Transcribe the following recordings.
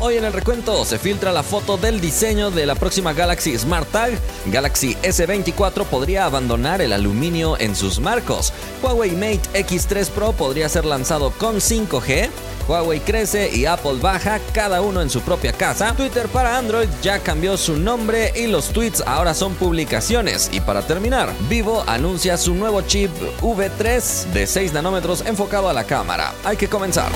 Hoy en el recuento se filtra la foto del diseño de la próxima Galaxy Smart Tag. Galaxy S24 podría abandonar el aluminio en sus marcos. Huawei Mate X3 Pro podría ser lanzado con 5G. Huawei crece y Apple baja, cada uno en su propia casa. Twitter para Android ya cambió su nombre y los tweets ahora son publicaciones. Y para terminar, Vivo anuncia su nuevo chip V3 de 6 nanómetros enfocado a la cámara. Hay que comenzar.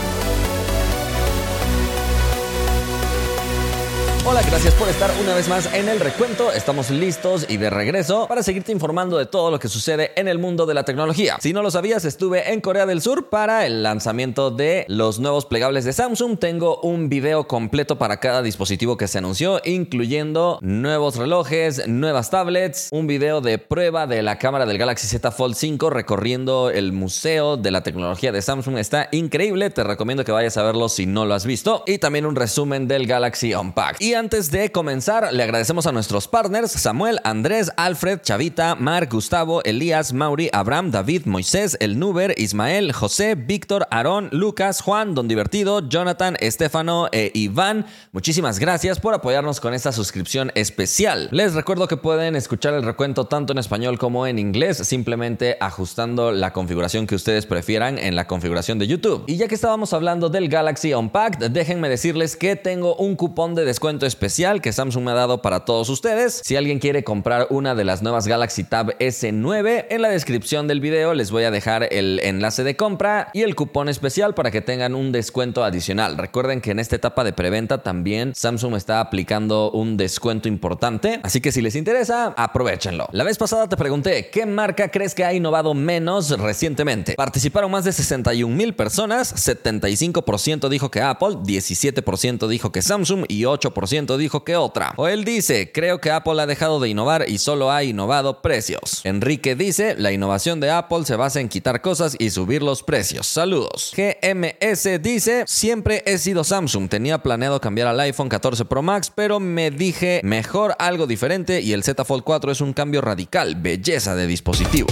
Hola, gracias por estar una vez más en el recuento. Estamos listos y de regreso para seguirte informando de todo lo que sucede en el mundo de la tecnología. Si no lo sabías, estuve en Corea del Sur para el lanzamiento de los nuevos plegables de Samsung. Tengo un video completo para cada dispositivo que se anunció, incluyendo nuevos relojes, nuevas tablets, un video de prueba de la cámara del Galaxy Z Fold 5 recorriendo el museo de la tecnología de Samsung. Está increíble, te recomiendo que vayas a verlo si no lo has visto. Y también un resumen del Galaxy Unpacked. Antes de comenzar, le agradecemos a nuestros partners Samuel, Andrés, Alfred, Chavita, Mark, Gustavo, Elías, Mauri, Abraham, David, Moisés, El Nuber, Ismael, José, Víctor, Aarón, Lucas, Juan, Don Divertido, Jonathan, Estefano e Iván. Muchísimas gracias por apoyarnos con esta suscripción especial. Les recuerdo que pueden escuchar el recuento tanto en español como en inglés, simplemente ajustando la configuración que ustedes prefieran en la configuración de YouTube. Y ya que estábamos hablando del Galaxy Unpacked, déjenme decirles que tengo un cupón de descuento especial que Samsung me ha dado para todos ustedes. Si alguien quiere comprar una de las nuevas Galaxy Tab S9, en la descripción del video les voy a dejar el enlace de compra y el cupón especial para que tengan un descuento adicional. Recuerden que en esta etapa de preventa también Samsung está aplicando un descuento importante, así que si les interesa, aprovechenlo. La vez pasada te pregunté, ¿qué marca crees que ha innovado menos recientemente? Participaron más de 61 mil personas, 75% dijo que Apple, 17% dijo que Samsung y 8% dijo que otra. O él dice, creo que Apple ha dejado de innovar y solo ha innovado precios. Enrique dice, la innovación de Apple se basa en quitar cosas y subir los precios. Saludos. GMS dice, siempre he sido Samsung, tenía planeado cambiar al iPhone 14 Pro Max, pero me dije, mejor algo diferente y el Z Fold 4 es un cambio radical, belleza de dispositivo.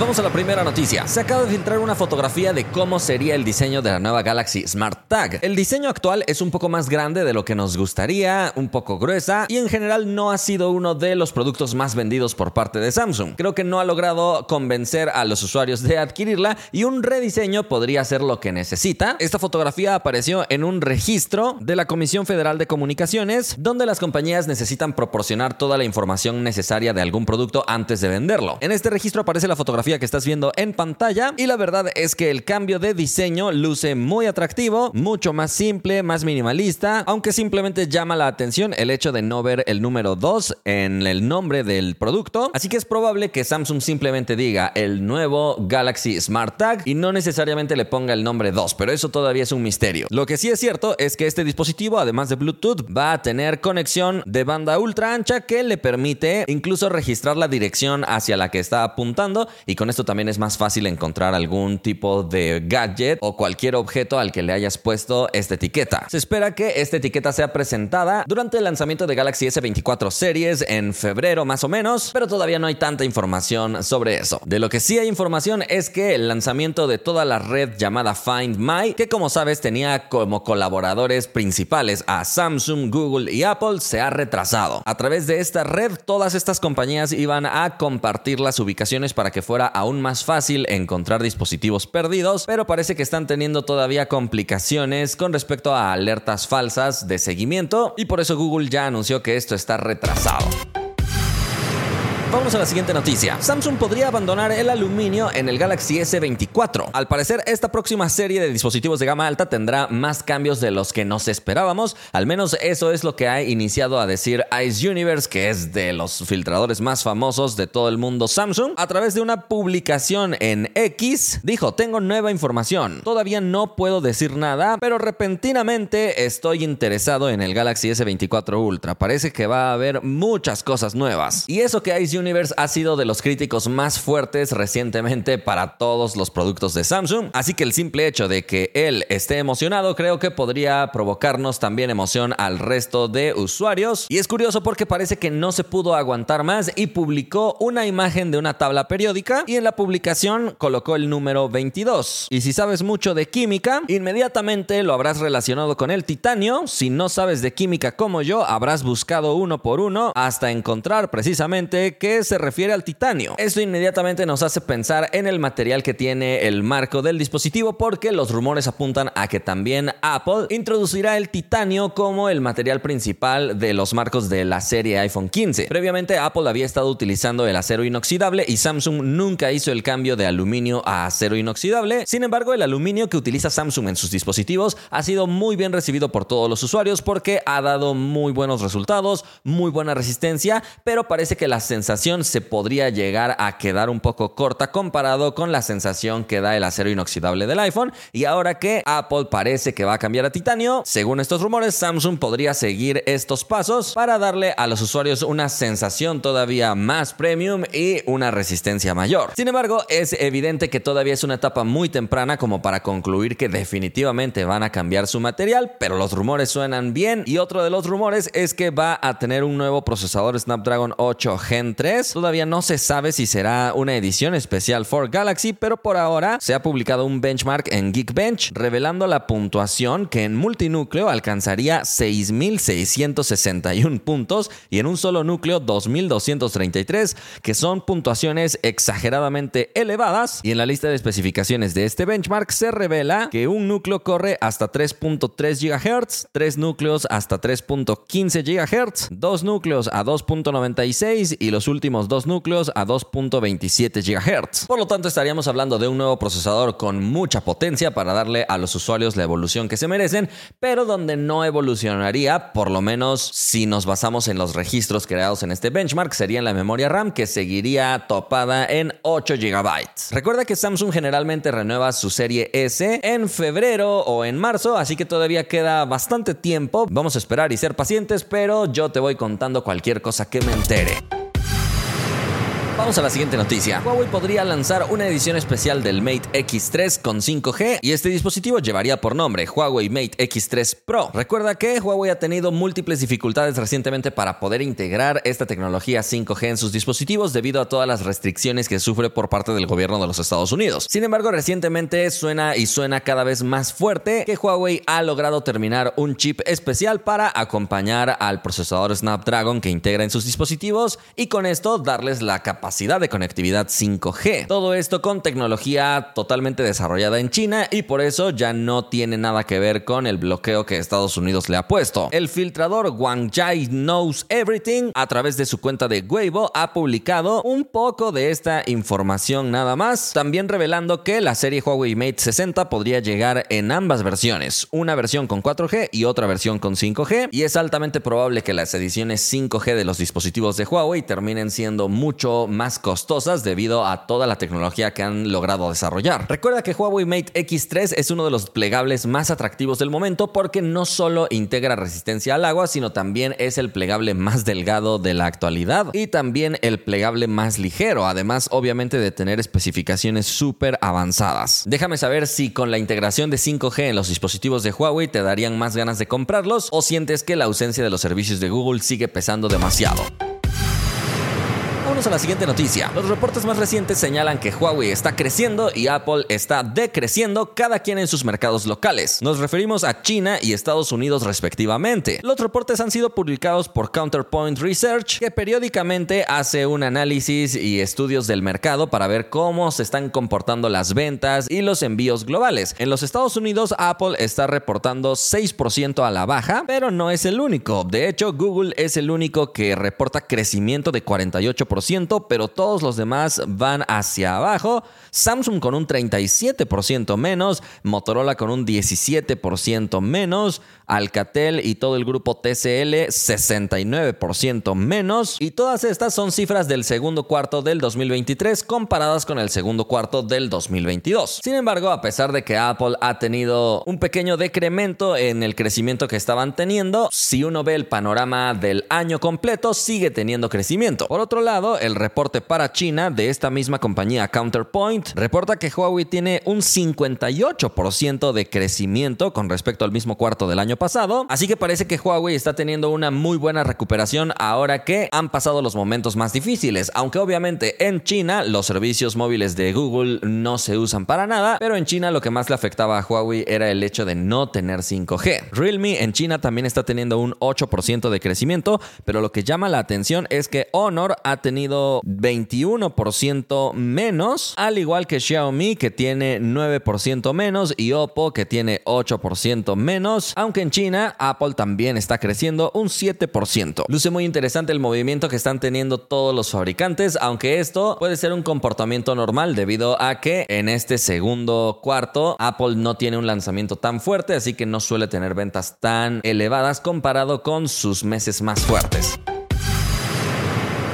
Vamos a la primera noticia. Se acaba de filtrar una fotografía de cómo sería el diseño de la nueva Galaxy Smart Tag. El diseño actual es un poco más grande de lo que nos gustaría, un poco gruesa y en general no ha sido uno de los productos más vendidos por parte de Samsung. Creo que no ha logrado convencer a los usuarios de adquirirla y un rediseño podría ser lo que necesita. Esta fotografía apareció en un registro de la Comisión Federal de Comunicaciones donde las compañías necesitan proporcionar toda la información necesaria de algún producto antes de venderlo. En este registro aparece la fotografía que estás viendo en pantalla y la verdad es que el cambio de diseño luce muy atractivo, mucho más simple, más minimalista, aunque simplemente llama la atención el hecho de no ver el número 2 en el nombre del producto, así que es probable que Samsung simplemente diga el nuevo Galaxy Smart Tag y no necesariamente le ponga el nombre 2, pero eso todavía es un misterio. Lo que sí es cierto es que este dispositivo, además de Bluetooth, va a tener conexión de banda ultra ancha que le permite incluso registrar la dirección hacia la que está apuntando y con esto también es más fácil encontrar algún tipo de gadget o cualquier objeto al que le hayas puesto esta etiqueta. Se espera que esta etiqueta sea presentada durante el lanzamiento de Galaxy S24 Series en febrero más o menos, pero todavía no hay tanta información sobre eso. De lo que sí hay información es que el lanzamiento de toda la red llamada Find My, que como sabes tenía como colaboradores principales a Samsung, Google y Apple, se ha retrasado. A través de esta red, todas estas compañías iban a compartir las ubicaciones para que aún más fácil encontrar dispositivos perdidos, pero parece que están teniendo todavía complicaciones con respecto a alertas falsas de seguimiento y por eso Google ya anunció que esto está retrasado. Vamos a la siguiente noticia. Samsung podría abandonar el aluminio en el Galaxy S24. Al parecer, esta próxima serie de dispositivos de gama alta tendrá más cambios de los que nos esperábamos. Al menos eso es lo que ha iniciado a decir Ice Universe, que es de los filtradores más famosos de todo el mundo Samsung. A través de una publicación en X, dijo, tengo nueva información. Todavía no puedo decir nada, pero repentinamente estoy interesado en el Galaxy S24 Ultra. Parece que va a haber muchas cosas nuevas. Y eso que Ice Universe ha sido de los críticos más fuertes recientemente para todos los productos de Samsung, así que el simple hecho de que él esté emocionado creo que podría provocarnos también emoción al resto de usuarios. Y es curioso porque parece que no se pudo aguantar más y publicó una imagen de una tabla periódica y en la publicación colocó el número 22. Y si sabes mucho de química, inmediatamente lo habrás relacionado con el titanio. Si no sabes de química como yo, habrás buscado uno por uno hasta encontrar precisamente que se refiere al titanio. Esto inmediatamente nos hace pensar en el material que tiene el marco del dispositivo porque los rumores apuntan a que también Apple introducirá el titanio como el material principal de los marcos de la serie iPhone 15. Previamente Apple había estado utilizando el acero inoxidable y Samsung nunca hizo el cambio de aluminio a acero inoxidable. Sin embargo, el aluminio que utiliza Samsung en sus dispositivos ha sido muy bien recibido por todos los usuarios porque ha dado muy buenos resultados, muy buena resistencia, pero parece que la sensación se podría llegar a quedar un poco corta comparado con la sensación que da el acero inoxidable del iPhone. Y ahora que Apple parece que va a cambiar a titanio, según estos rumores, Samsung podría seguir estos pasos para darle a los usuarios una sensación todavía más premium y una resistencia mayor. Sin embargo, es evidente que todavía es una etapa muy temprana como para concluir que definitivamente van a cambiar su material, pero los rumores suenan bien y otro de los rumores es que va a tener un nuevo procesador Snapdragon 8 Gen 3. Todavía no se sabe si será una edición especial for Galaxy, pero por ahora se ha publicado un benchmark en Geekbench revelando la puntuación que en multinúcleo alcanzaría 6.661 puntos y en un solo núcleo 2.233, que son puntuaciones exageradamente elevadas. Y en la lista de especificaciones de este benchmark se revela que un núcleo corre hasta 3.3 GHz, tres núcleos hasta 3.15 GHz, dos núcleos a 2.96 y los últimos dos núcleos a 2.27 GHz. Por lo tanto, estaríamos hablando de un nuevo procesador con mucha potencia para darle a los usuarios la evolución que se merecen, pero donde no evolucionaría, por lo menos si nos basamos en los registros creados en este benchmark, sería en la memoria RAM que seguiría topada en 8 GB. Recuerda que Samsung generalmente renueva su serie S en febrero o en marzo, así que todavía queda bastante tiempo. Vamos a esperar y ser pacientes, pero yo te voy contando cualquier cosa que me entere. Vamos a la siguiente noticia. Huawei podría lanzar una edición especial del Mate X3 con 5G y este dispositivo llevaría por nombre Huawei Mate X3 Pro. Recuerda que Huawei ha tenido múltiples dificultades recientemente para poder integrar esta tecnología 5G en sus dispositivos debido a todas las restricciones que sufre por parte del gobierno de los Estados Unidos. Sin embargo, recientemente suena y suena cada vez más fuerte que Huawei ha logrado terminar un chip especial para acompañar al procesador Snapdragon que integra en sus dispositivos y con esto darles la capacidad de conectividad 5G. Todo esto con tecnología totalmente desarrollada en China y por eso ya no tiene nada que ver con el bloqueo que Estados Unidos le ha puesto. El filtrador Wang Jai Knows Everything a través de su cuenta de Weibo ha publicado un poco de esta información nada más, también revelando que la serie Huawei Mate 60 podría llegar en ambas versiones, una versión con 4G y otra versión con 5G, y es altamente probable que las ediciones 5G de los dispositivos de Huawei terminen siendo mucho más más costosas debido a toda la tecnología que han logrado desarrollar. Recuerda que Huawei Mate X3 es uno de los plegables más atractivos del momento porque no solo integra resistencia al agua, sino también es el plegable más delgado de la actualidad y también el plegable más ligero, además obviamente de tener especificaciones súper avanzadas. Déjame saber si con la integración de 5G en los dispositivos de Huawei te darían más ganas de comprarlos o sientes que la ausencia de los servicios de Google sigue pesando demasiado a la siguiente noticia. Los reportes más recientes señalan que Huawei está creciendo y Apple está decreciendo cada quien en sus mercados locales. Nos referimos a China y Estados Unidos respectivamente. Los reportes han sido publicados por Counterpoint Research, que periódicamente hace un análisis y estudios del mercado para ver cómo se están comportando las ventas y los envíos globales. En los Estados Unidos, Apple está reportando 6% a la baja, pero no es el único. De hecho, Google es el único que reporta crecimiento de 48% pero todos los demás van hacia abajo. Samsung con un 37% menos, Motorola con un 17% menos, Alcatel y todo el grupo TCL 69% menos. Y todas estas son cifras del segundo cuarto del 2023 comparadas con el segundo cuarto del 2022. Sin embargo, a pesar de que Apple ha tenido un pequeño decremento en el crecimiento que estaban teniendo, si uno ve el panorama del año completo, sigue teniendo crecimiento. Por otro lado, el reporte para China de esta misma compañía Counterpoint reporta que Huawei tiene un 58% de crecimiento con respecto al mismo cuarto del año pasado, así que parece que Huawei está teniendo una muy buena recuperación ahora que han pasado los momentos más difíciles, aunque obviamente en China los servicios móviles de Google no se usan para nada, pero en China lo que más le afectaba a Huawei era el hecho de no tener 5G. Realme en China también está teniendo un 8% de crecimiento, pero lo que llama la atención es que Honor ha tenido 21% menos, al igual que Xiaomi que tiene 9% menos y Oppo que tiene 8% menos, aunque en China Apple también está creciendo un 7%. Luce muy interesante el movimiento que están teniendo todos los fabricantes, aunque esto puede ser un comportamiento normal debido a que en este segundo cuarto Apple no tiene un lanzamiento tan fuerte, así que no suele tener ventas tan elevadas comparado con sus meses más fuertes.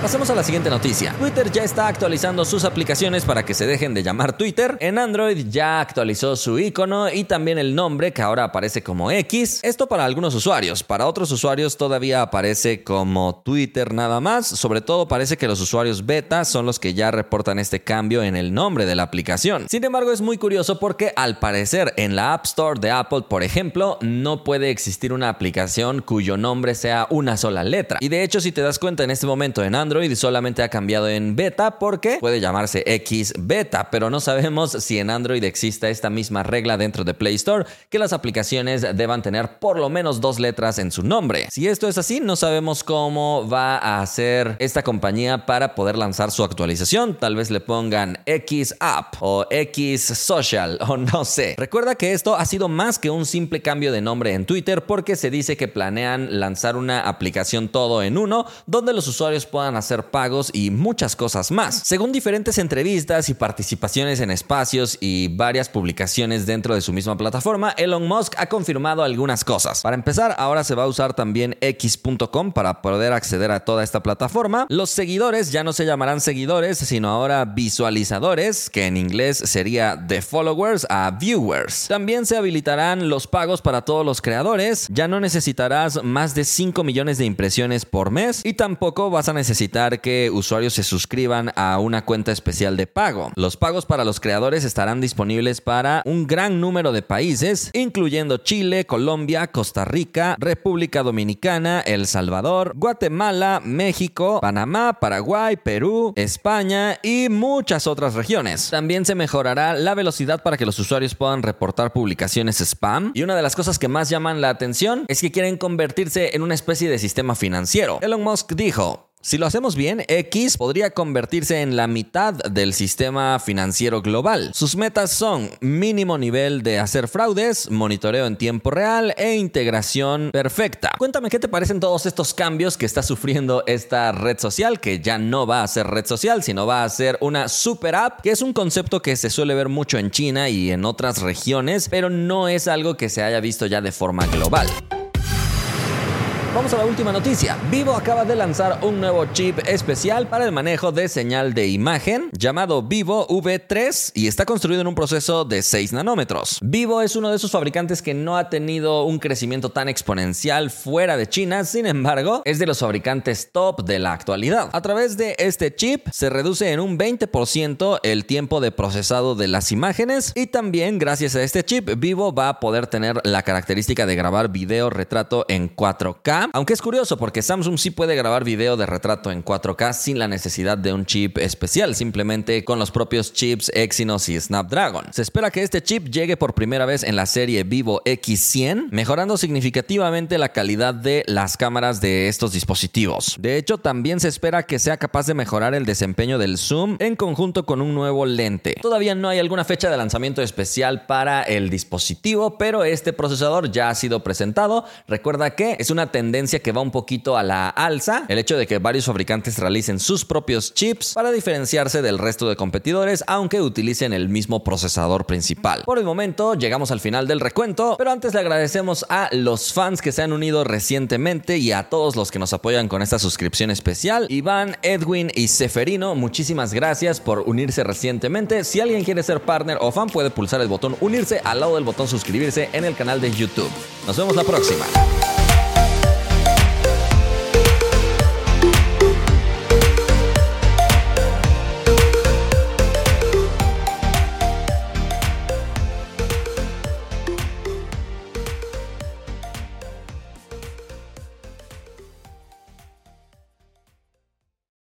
Pasemos a la siguiente noticia. Twitter ya está actualizando sus aplicaciones para que se dejen de llamar Twitter. En Android ya actualizó su icono y también el nombre que ahora aparece como X. Esto para algunos usuarios. Para otros usuarios todavía aparece como Twitter nada más. Sobre todo parece que los usuarios beta son los que ya reportan este cambio en el nombre de la aplicación. Sin embargo es muy curioso porque al parecer en la App Store de Apple, por ejemplo, no puede existir una aplicación cuyo nombre sea una sola letra. Y de hecho si te das cuenta en este momento en Android, Android solamente ha cambiado en beta porque puede llamarse X beta, pero no sabemos si en Android exista esta misma regla dentro de Play Store que las aplicaciones deban tener por lo menos dos letras en su nombre. Si esto es así, no sabemos cómo va a hacer esta compañía para poder lanzar su actualización. Tal vez le pongan X App o X Social o no sé. Recuerda que esto ha sido más que un simple cambio de nombre en Twitter porque se dice que planean lanzar una aplicación todo en uno donde los usuarios puedan hacer pagos y muchas cosas más. Según diferentes entrevistas y participaciones en espacios y varias publicaciones dentro de su misma plataforma, Elon Musk ha confirmado algunas cosas. Para empezar, ahora se va a usar también x.com para poder acceder a toda esta plataforma. Los seguidores ya no se llamarán seguidores, sino ahora visualizadores, que en inglés sería de followers a viewers. También se habilitarán los pagos para todos los creadores. Ya no necesitarás más de 5 millones de impresiones por mes y tampoco vas a necesitar que usuarios se suscriban a una cuenta especial de pago. Los pagos para los creadores estarán disponibles para un gran número de países, incluyendo Chile, Colombia, Costa Rica, República Dominicana, El Salvador, Guatemala, México, Panamá, Paraguay, Perú, España y muchas otras regiones. También se mejorará la velocidad para que los usuarios puedan reportar publicaciones spam. Y una de las cosas que más llaman la atención es que quieren convertirse en una especie de sistema financiero. Elon Musk dijo, si lo hacemos bien, X podría convertirse en la mitad del sistema financiero global. Sus metas son mínimo nivel de hacer fraudes, monitoreo en tiempo real e integración perfecta. Cuéntame qué te parecen todos estos cambios que está sufriendo esta red social, que ya no va a ser red social, sino va a ser una super app, que es un concepto que se suele ver mucho en China y en otras regiones, pero no es algo que se haya visto ya de forma global. Vamos a la última noticia. Vivo acaba de lanzar un nuevo chip especial para el manejo de señal de imagen llamado Vivo V3 y está construido en un proceso de 6 nanómetros. Vivo es uno de esos fabricantes que no ha tenido un crecimiento tan exponencial fuera de China, sin embargo, es de los fabricantes top de la actualidad. A través de este chip se reduce en un 20% el tiempo de procesado de las imágenes y también gracias a este chip Vivo va a poder tener la característica de grabar video retrato en 4K aunque es curioso porque Samsung sí puede grabar video de retrato en 4K sin la necesidad de un chip especial, simplemente con los propios chips Exynos y Snapdragon. Se espera que este chip llegue por primera vez en la serie Vivo X100, mejorando significativamente la calidad de las cámaras de estos dispositivos. De hecho, también se espera que sea capaz de mejorar el desempeño del zoom en conjunto con un nuevo lente. Todavía no hay alguna fecha de lanzamiento especial para el dispositivo, pero este procesador ya ha sido presentado. Recuerda que es una que va un poquito a la alza, el hecho de que varios fabricantes realicen sus propios chips para diferenciarse del resto de competidores, aunque utilicen el mismo procesador principal. Por el momento llegamos al final del recuento, pero antes le agradecemos a los fans que se han unido recientemente y a todos los que nos apoyan con esta suscripción especial. Iván, Edwin y Seferino, muchísimas gracias por unirse recientemente. Si alguien quiere ser partner o fan, puede pulsar el botón unirse al lado del botón suscribirse en el canal de YouTube. Nos vemos la próxima.